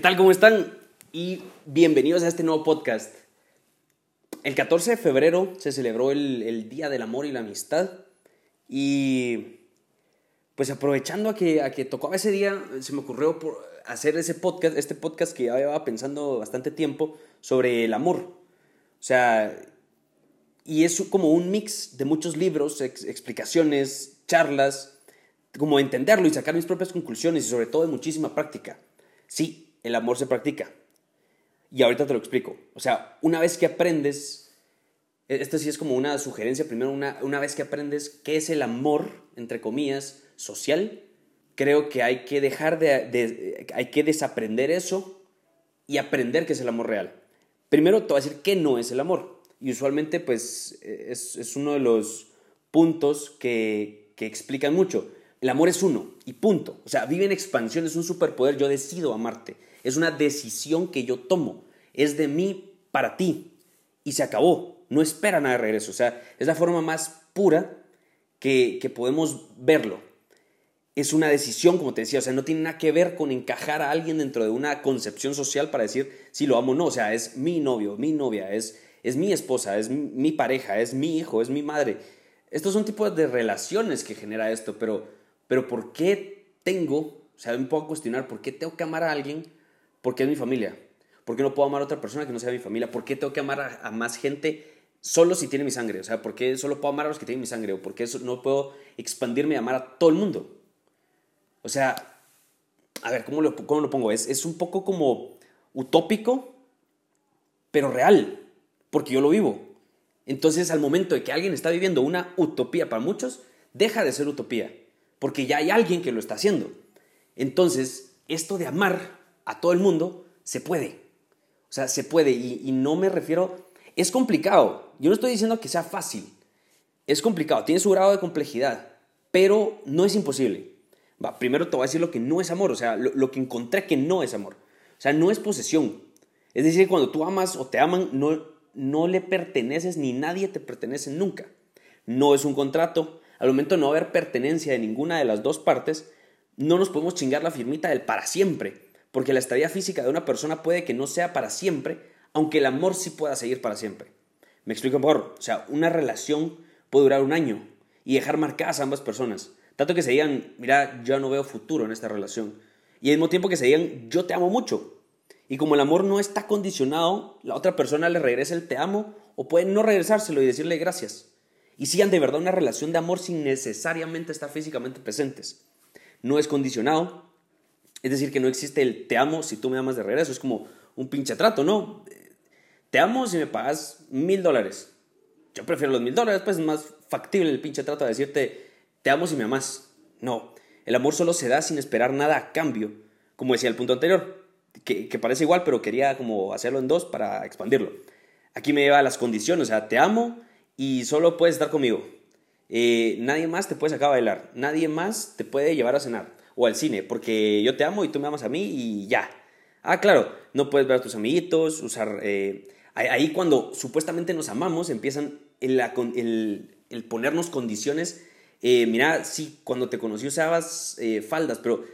tal? ¿Cómo están? Y bienvenidos a este nuevo podcast. El 14 de febrero se celebró el, Día del Amor y la Amistad. Y pues aprovechando a que, a que tocaba ese día, se me ocurrió hacer ese podcast, este podcast que ya llevaba pensando bastante tiempo sobre el amor. O sea, y es como un mix de muchos libros, explicaciones, charlas, como entenderlo y sacar mis propias conclusiones y sobre todo de muchísima práctica. Sí, el amor se practica. Y ahorita te lo explico. O sea, una vez que aprendes, e, esto sí es como una sugerencia, primero, una, una vez que aprendes qué es el amor, entre comillas, social, creo que hay que dejar de, hay que desaprender eso y aprender qué es el amor real. Primero te voy a decir qué no es el amor. Y usualmente, pues, es, es uno de los puntos que, que explican mucho. El amor es uno y punto. O sea, vive en expansión, es un superpoder. Yo decido amarte. Es una decisión que yo tomo. Es de mí para ti. Y se acabó. No espera nada de regreso. O sea, es la forma más pura que, que podemos verlo. Es una decisión, como te decía. O sea, no tiene nada que ver con encajar a alguien dentro de una concepción social para decir si lo amo o no. O sea, es mi novio, mi novia, es, es mi esposa, es mi pareja, es mi hijo, es mi madre. Estos son tipos de relaciones que genera esto, pero pero ¿por qué tengo, o sea, me puedo cuestionar, ¿por qué tengo que amar a alguien porque es mi familia? ¿Por qué no puedo amar a otra persona que no sea mi familia? ¿Por qué tengo que amar a, más gente solo si tiene mi sangre? O sea, ¿por qué solo puedo amar a los que tienen mi sangre? ¿O por qué no puedo expandirme y amar a todo el mundo? O sea, a ver, ¿cómo lo, cómo lo pongo? Es, es un poco como utópico, pero real, porque yo lo vivo. Entonces, al momento de que alguien está viviendo una utopía para muchos, deja de ser utopía porque ya hay alguien que lo está haciendo. Entonces, esto de amar a todo el mundo se puede. O sea, se puede y, no me refiero... Es complicado. Yo no estoy diciendo que sea fácil. Es complicado, tiene su grado de complejidad, pero no es imposible. Va, primero te voy a decir lo que no es amor, o sea, lo, lo que encontré que no es amor. O sea, no es posesión. Es decir, cuando tú amas o te aman, no, no le perteneces ni nadie te pertenece nunca. No es un contrato, al momento de no haber pertenencia de ninguna de las dos partes, no nos podemos chingar la firmita del para siempre, porque la estadía física de una persona puede que no sea para siempre, aunque el amor sí pueda seguir para siempre. Me explico mejor, o sea, una relación puede durar un año y dejar marcadas a ambas personas, tanto que se digan, mira, yo no veo futuro en esta relación, y al mismo tiempo que se digan, yo te amo mucho. Y como el amor no está condicionado, la otra persona le regresa el te amo o puede no regresárselo y decirle gracias y sigan de verdad una relación de amor sin necesariamente estar físicamente presentes. No es condicionado, es decir, que no existe el te amo si tú me amas de regreso, es como un pinche trato, ¿no? Te amo si me pagas mil dólares. Yo prefiero los mil dólares, pues es más factible el pinche trato de decirte te amo si me amas. No, el amor solo se da sin esperar nada a cambio, como decía el punto anterior, que, que parece igual, pero quería como hacerlo en dos para expandirlo. Aquí me lleva a las condiciones, o sea, te amo y solo puedes estar conmigo. Eh, nadie más te puede sacar a bailar, nadie más te puede llevar a cenar o al cine, porque yo te amo y tú me amas a mí y ya. Ah, claro, no puedes ver a tus amiguitos, usar... Eh, ahí cuando supuestamente nos amamos empiezan el, el, ponernos condiciones. Eh, mira, sí, cuando te conocí usabas faldas, pero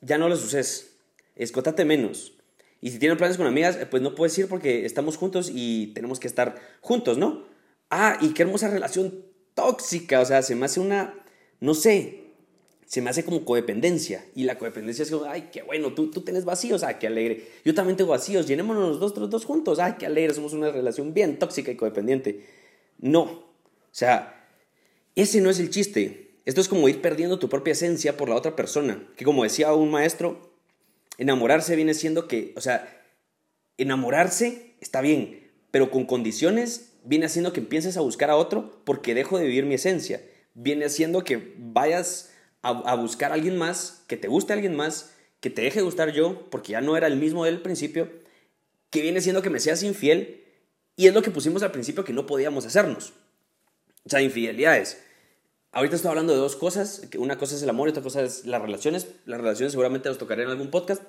ya no las uses. Escótate menos. Y si tienen planes con amigas, pues no puedes ir porque estamos juntos y tenemos que estar juntos, ¿no? Ah, y qué hermosa relación tóxica. O sea, se me hace una, no sé, se me hace como codependencia. Y la codependencia es como, ay, qué bueno, tú, tú tienes vacíos, ay, qué alegre. Yo también tengo vacíos, llenémonos los dos, los dos juntos, ay, qué alegre, somos una relación bien tóxica y codependiente. No, o sea, ese no es el chiste. Esto es como ir perdiendo tu propia esencia por la otra persona. Que como decía un maestro, enamorarse viene siendo que, o sea, enamorarse está bien, pero con condiciones viene haciendo que empieces a buscar a otro porque dejo de vivir mi esencia. Viene haciendo que vayas a, buscar a alguien más, que te guste alguien más, que te deje gustar yo porque ya no era el mismo del principio, que viene siendo que me seas infiel y es lo que pusimos al principio que no podíamos hacernos. O sea, infidelidades. Ahorita estoy hablando de dos cosas, una cosa es el amor y otra cosa es las relaciones. Las relaciones seguramente las tocaré en algún podcast,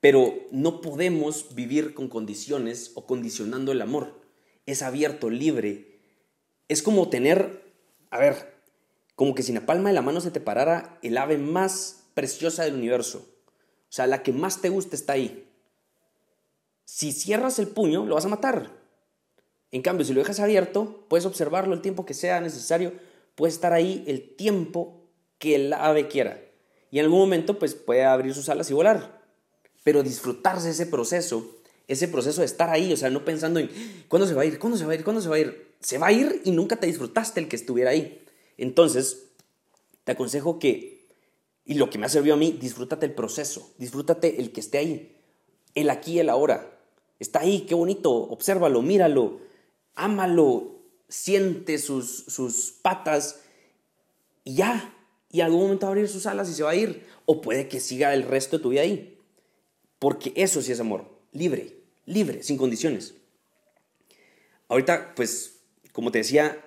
pero no podemos vivir con condiciones o condicionando el amor es abierto, libre. Es como tener, a ver, como que si en la palma de la mano se te parara el ave más preciosa del universo. O sea, la que más te gusta está ahí. si cierras el puño, lo vas a matar. En cambio, si lo dejas abierto, puedes observarlo el tiempo que sea necesario, puede estar ahí el tiempo que el ave quiera. Y en algún momento, pues puede abrir sus alas y volar. Pero disfrutarse ese proceso, ese proceso de estar ahí, o sea, no pensando en cuándo se va a ir, cuándo se va a ir, cuándo se va a ir. Se va a ir y nunca te disfrutaste el que estuviera ahí. Entonces, te aconsejo que, y lo que me ha servido a mí, disfrútate el proceso, disfrútate el que esté ahí, el aquí el ahora. Está ahí, qué bonito, obsérvalo, míralo, ámalo, siente sus, sus patas y ya. Y algún momento va a abrir sus alas y se va a ir. O puede que siga el resto de tu vida ahí. Porque eso sí es amor. Libre, libre, sin condiciones. Ahorita, pues, como te decía,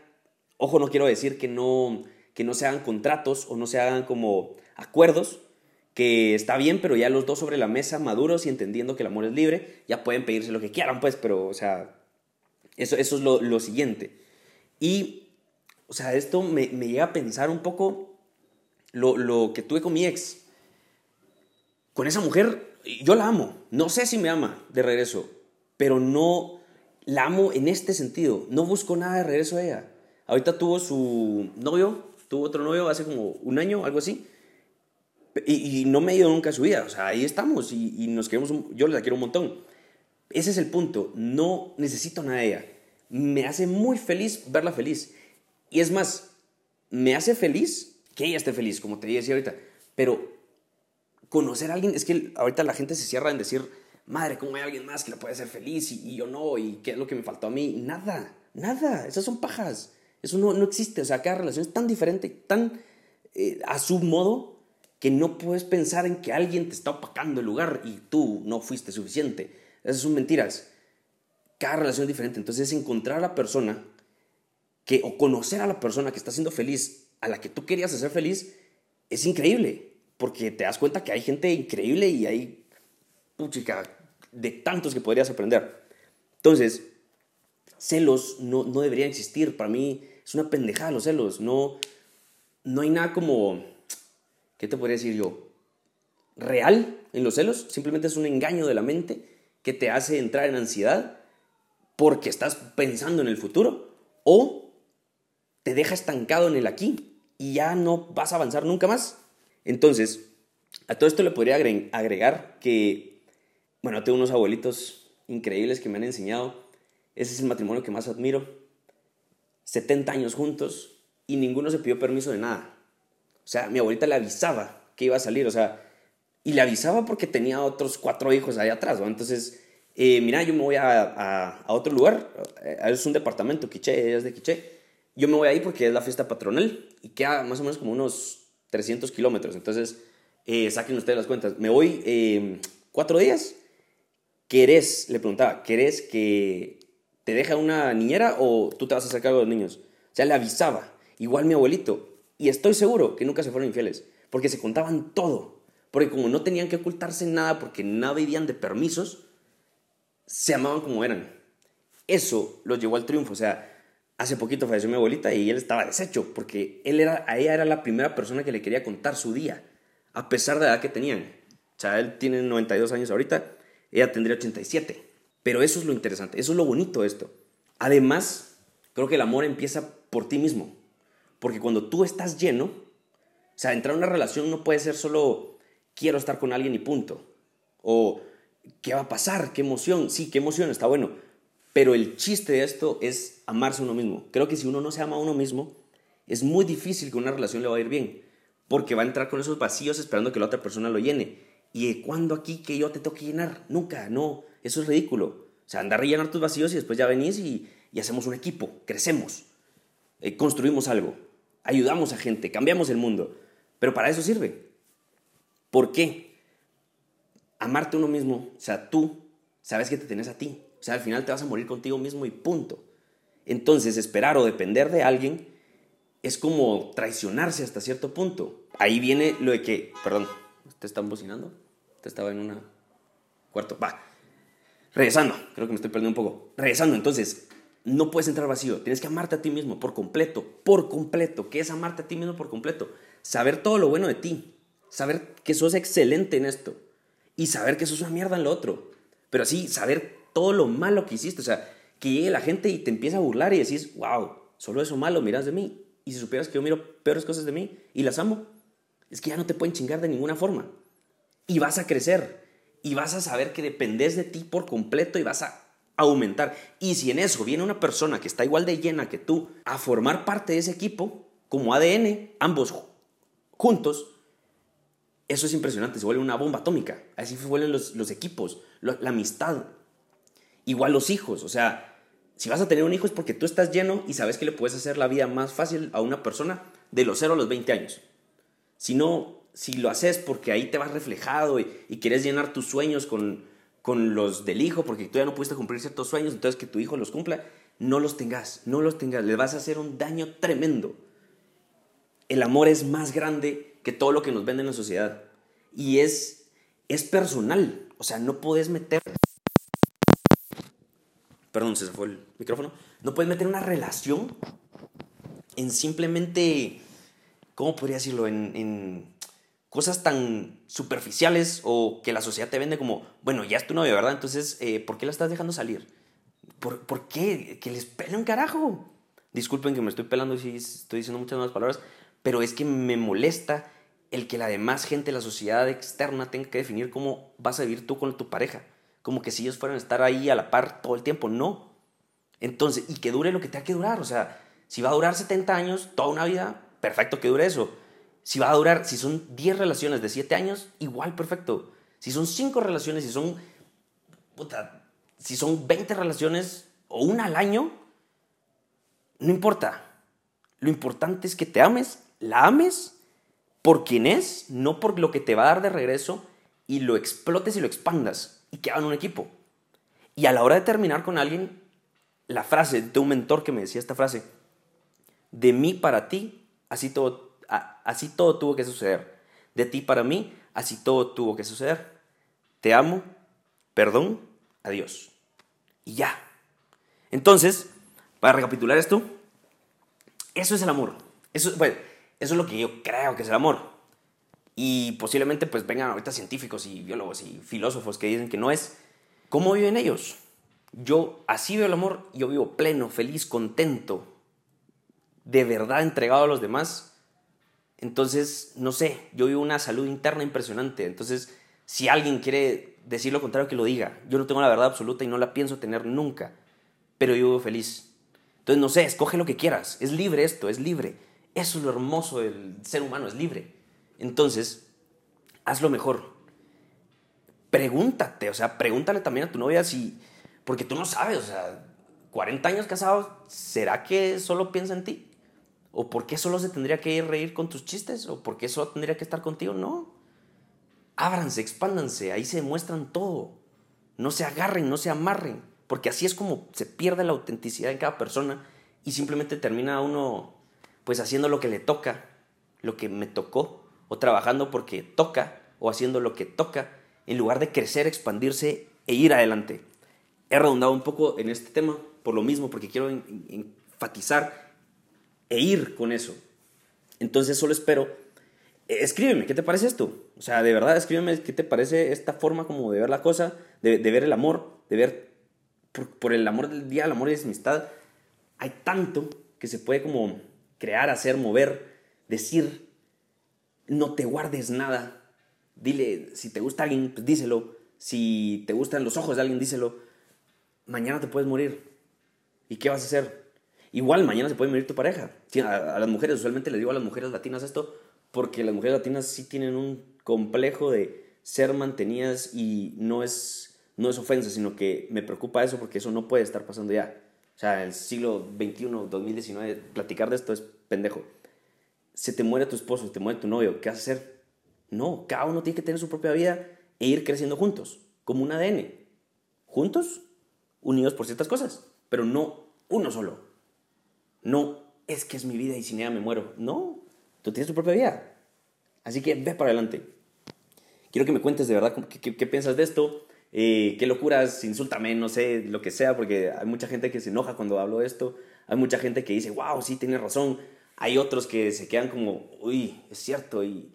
ojo, no quiero decir que no, que no se hagan contratos o no se hagan como acuerdos, que está bien, pero ya los dos sobre la mesa, maduros y entendiendo que el amor es libre, ya pueden pedirse lo que quieran, pues, pero, o sea, eso, es lo, lo siguiente. Y, o sea, esto me, me llega a pensar un poco lo, lo que tuve con mi ex. Con esa mujer, yo la amo. No sé si me ama de regreso, pero no la amo en este sentido. No busco nada de regreso a ella. Ahorita tuvo su novio, tuvo otro novio hace como un año, algo así. Y, no me ha ido nunca a su vida. O sea, ahí estamos y, y nos queremos, yo la quiero un montón. Ese es el punto. No necesito nada de ella. Me hace muy feliz verla feliz. Y es más, me hace feliz que ella esté feliz, como te decía ahorita. Pero conocer a alguien, es que ahorita la gente se cierra en decir, madre, ¿cómo hay alguien más que la puede hacer feliz y, yo no? ¿Y qué es lo que me faltó a mí? Nada, nada. Esas son pajas. Eso no, no existe. O sea, cada relación es tan diferente, tan eh, a su modo, que no puedes pensar en que alguien te está opacando el lugar y tú no fuiste suficiente. Esas son mentiras. Cada relación es diferente. Entonces es encontrar a la persona que, o conocer a la persona que está siendo feliz, a la que tú querías hacer feliz, es increíble. Porque te das cuenta que hay gente increíble y hay, puchica, de tantos que podrías aprender. Entonces, celos no, no deberían existir. Para mí es una pendejada los celos. No, no hay nada como, ¿qué te podría decir yo? Real en los celos. Simplemente es un engaño de la mente que te hace entrar en ansiedad porque estás pensando en el futuro o te deja estancado en el aquí y ya no vas a avanzar nunca más. Entonces, a todo esto le podría agregar que, bueno, tengo unos abuelitos increíbles que me han enseñado. Ese es el matrimonio que más admiro. 70 años juntos y ninguno se pidió permiso de nada. O sea, mi abuelita le avisaba que iba a salir, o sea, y le avisaba porque tenía otros cuatro hijos ahí atrás, ¿no? Entonces, eh, mira, yo me voy a, a, otro lugar, eh, es un departamento, Quiché, es de Quiché, yo me voy ahí porque es la fiesta patronal y queda más o menos como unos 300 kilómetros, entonces eh, saquen ustedes las cuentas, me voy eh, cuatro días, ¿querés, le preguntaba, ¿querés que te deje una niñera o tú te vas a hacer cargo de los niños? O sea, le avisaba, igual mi abuelito, y estoy seguro que nunca se fueron infieles, porque se contaban todo, porque como no tenían que ocultarse nada, porque nada vivían de permisos, se amaban como eran. Eso los llevó al triunfo. O sea, hace poquito falleció mi abuelita y él estaba deshecho porque él era, a ella era la primera persona que le quería contar su día, a pesar de la edad que tenían. O sea, él tiene 92 años ahorita, ella tendría 87. Pero eso es lo interesante, eso es lo bonito de esto. Además, creo que el amor empieza por ti mismo. Porque cuando tú estás lleno, o sea, entrar en una relación no puede ser solo quiero estar con alguien y punto. O ¿qué va a pasar? ¿Qué emoción? Sí, qué emoción, está bueno. Pero el chiste de esto es amarse a uno mismo. Creo que si uno no se ama a uno mismo, es muy difícil que una relación le va a ir bien. Porque va a entrar con esos vacíos esperando que la otra persona lo llene. ¿Y cuándo aquí que yo te toque llenar? Nunca, no. Eso es ridículo. O sea, andar a rellenar tus vacíos y después ya venís y, hacemos un equipo, crecemos, eh, construimos algo, ayudamos a gente, cambiamos el mundo. Pero para eso sirve. ¿Por qué? amarte uno mismo, o sea, tú sabes que te tenés a ti. O sea, al final te vas a morir contigo mismo y punto. Entonces, esperar o depender de alguien es como traicionarse hasta cierto punto. Ahí viene lo de que, perdón, ¿te están bocinando? Te estaba en una cuarto. Va. Regresando, creo que me estoy perdiendo un poco. Regresando, entonces, no puedes entrar vacío. Tienes que amarte a ti mismo por completo, por completo. ¿Qué es amarte a ti mismo por completo? Saber todo lo bueno de ti. Saber que sos excelente en esto y saber que eso es una mierda en lo otro. Pero así, saber todo lo malo que hiciste. O sea, que llegue la gente y te empieza a burlar y decís, wow, solo eso malo miras de mí. Y si supieras que yo miro peores cosas de mí y las amo, es que ya no te pueden chingar de ninguna forma. Y vas a crecer. Y vas a saber que dependes de ti por completo y vas a aumentar. Y si en eso viene una persona que está igual de llena que tú a formar parte de ese equipo, como ADN, ambos juntos, eso es impresionante, se vuelve una bomba atómica. Así se vuelven los, equipos, la, la amistad. Igual los hijos, o sea, si vas a tener un hijo es porque tú estás lleno y sabes que le puedes hacer la vida más fácil a una persona de los 0 a los 20 años. Si no, si lo haces porque ahí te vas reflejado y, quieres llenar tus sueños con, con los del hijo, porque tú ya no pudiste cumplir ciertos sueños, entonces que tu hijo los cumpla, no los tengas, no los tengas, le vas a hacer un daño tremendo. El amor es más grande que todo lo que nos vende en la sociedad y es, es personal, o sea, no puedes meter... Perdón, se fue el micrófono. No puedes meter una relación en simplemente, ¿cómo podría decirlo? en cosas tan superficiales o que la sociedad te vende como, bueno, ya es tu novia, ¿verdad? Entonces, eh, ¿por qué la estás dejando salir? ¿Por, ¿Por, qué? Que les pele un carajo. Disculpen que me estoy pelando y estoy diciendo muchas más palabras, pero es que me molesta el que la demás gente, la sociedad externa, tenga que definir cómo vas a vivir tú con tu pareja. Como que si ellos fueran a estar ahí a la par todo el tiempo. No. Entonces, y que dure lo que tenga que durar. O sea, si va a durar 70 años, toda una vida, perfecto que dure eso si va a durar, si son 10 relaciones de 7 años, igual perfecto. Si son 5 relaciones, si son, puta, si son 20 relaciones o una al año, no importa. Lo importante es que te ames, la ames por quien es, no por lo que te va a dar de regreso, y lo explotes y lo expandas y que hagan un equipo. Y a la hora de terminar con alguien, la frase de un mentor que me decía esta frase, de mí para ti, así todo así todo tuvo que suceder. De ti para mí, así todo tuvo que suceder. Te amo, perdón, adiós. Y ya. Entonces, para recapitular esto, eso es el amor. Eso, es lo que yo creo que es el amor. Y posiblemente pues vengan ahorita científicos y biólogos y filósofos que dicen que no es. ¿Cómo viven ellos? Yo así veo el amor, yo vivo pleno, feliz, contento, de verdad entregado a los demás entonces, no sé, yo vivo una salud interna impresionante. Entonces, si alguien quiere decir lo contrario, que lo diga. Yo no tengo la verdad absoluta y no la pienso tener nunca, pero yo vivo feliz. Entonces, no sé, escoge lo que quieras. Es libre esto, es libre. Eso es lo hermoso del ser humano, es libre. Entonces, haz lo mejor. Pregúntate, o sea, pregúntale también a tu novia si, porque tú no sabes, o sea, 40 años casados, ¿será que solo piensa en ti? ¿O por qué solo se tendría que ir reír con tus chistes? ¿O por qué solo tendría que estar contigo? No. Ábranse, expándanse, ahí se demuestran todo. No se agarren, no se amarren, porque así es como se pierde la autenticidad en cada persona y simplemente termina uno pues haciendo lo que le toca, lo que me tocó, o trabajando porque toca, o haciendo lo que toca, en lugar de crecer, expandirse e ir adelante. He redundado un poco en este tema por lo mismo, porque quiero enfatizar e ir con eso. Entonces solo espero, eh, escríbeme, ¿qué te parece esto? O sea, de verdad, escríbeme qué te parece esta forma como de ver la cosa, de, ver el amor, de ver por, el amor del día, el amor y la amistad. Hay tanto que se puede como crear, hacer, mover, decir, no te guardes nada. Dile, si te gusta alguien, pues díselo. Si te gustan los ojos de alguien, díselo. Mañana te puedes morir. ¿Y qué vas a hacer? Igual mañana se puede morir tu pareja. A, las mujeres, usualmente le digo a las mujeres latinas esto, porque las mujeres latinas sí tienen un complejo de ser mantenidas y no es, no es ofensa, sino que me preocupa eso porque eso no puede estar pasando ya. O sea, el siglo XXI, 2019, platicar de esto es pendejo. Se te muere tu esposo, se te muere tu novio, ¿qué vas a hacer? No, cada uno tiene que tener su propia vida e ir creciendo juntos, como un ADN. Juntos, unidos por ciertas cosas, pero no uno solo. No es que es mi vida y sin ella me muero. No, tú tienes tu propia vida. Así que ve para adelante. Quiero que me cuentes de verdad qué, piensas de esto. Eh, qué locuras, insúltame, no sé, lo que sea, porque hay mucha gente que se enoja cuando hablo de esto. Hay mucha gente que dice, wow, sí, tienes razón. Hay otros que se quedan como, uy, es cierto, y,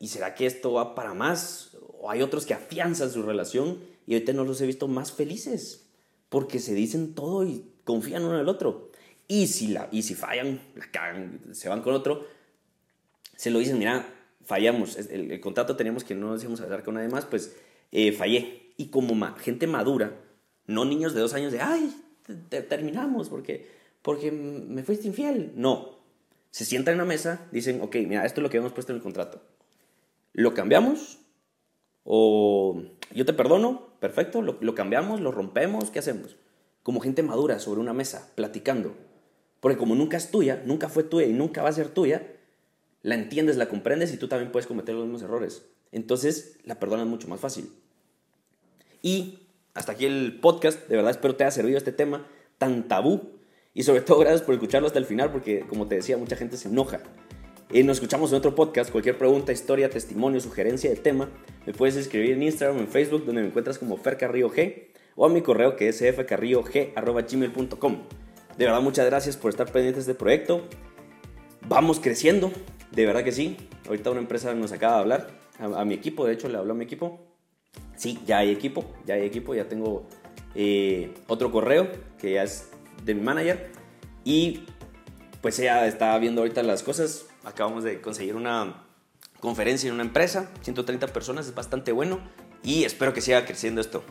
¿y será que esto va para más? O hay otros que afianzan su relación y ahorita no los he visto más felices. porque se dicen todo y confían uno en el otro. Y si, la, y si fallan, la cagan, se van con otro, se lo dicen, mira, fallamos, el, contrato teníamos que no nos íbamos a hablar con nadie más, pues eh, fallé. Y como gente madura, no niños de dos años de, ay, terminamos porque, porque me fuiste infiel. No, se sientan en una mesa, dicen, ok, mira, esto es lo que hemos puesto en el contrato. ¿Lo cambiamos? ¿O yo te perdono? Perfecto, lo, lo cambiamos, lo rompemos, ¿qué hacemos? Como gente madura sobre una mesa, platicando. Porque como nunca es tuya, nunca fue tuya y nunca va a ser tuya, la entiendes, la comprendes y tú también puedes cometer los mismos errores. Entonces la perdonas mucho más fácil. Y hasta aquí el podcast. De verdad espero te haya servido este tema tan tabú. Y sobre todo gracias por escucharlo hasta el final porque como te decía mucha gente se enoja. y nos escuchamos en otro podcast. Cualquier pregunta, historia, testimonio, sugerencia de tema, me puedes escribir en Instagram o en Facebook donde me encuentras como Fer Carrillo G o a mi correo que es fcarrillog.gmail.com. De verdad muchas gracias por estar pendientes de este proyecto. Vamos creciendo, de verdad que sí. Ahorita una empresa nos acaba de hablar, a, a mi equipo, de hecho le habló a mi equipo sí, ya hay equipo, ya hay equipo, ya tengo eh, otro correo que ya es de mi manager y pues ella está viendo ahorita las cosas. Acabamos de conseguir una conferencia en una empresa, 130 personas, es bastante bueno y espero que siga creciendo esto.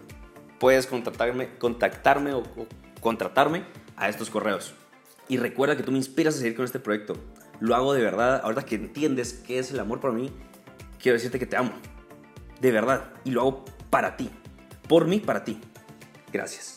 Puedes contactarme, contactarme o, o contratarme a estos correos. Y recuerda que tú me inspiras a seguir con este proyecto. Lo hago de verdad, ahorita que entiendes qué es el amor para mí, quiero decirte que te amo. De verdad. Y lo hago para ti. Por mí, para ti. Gracias.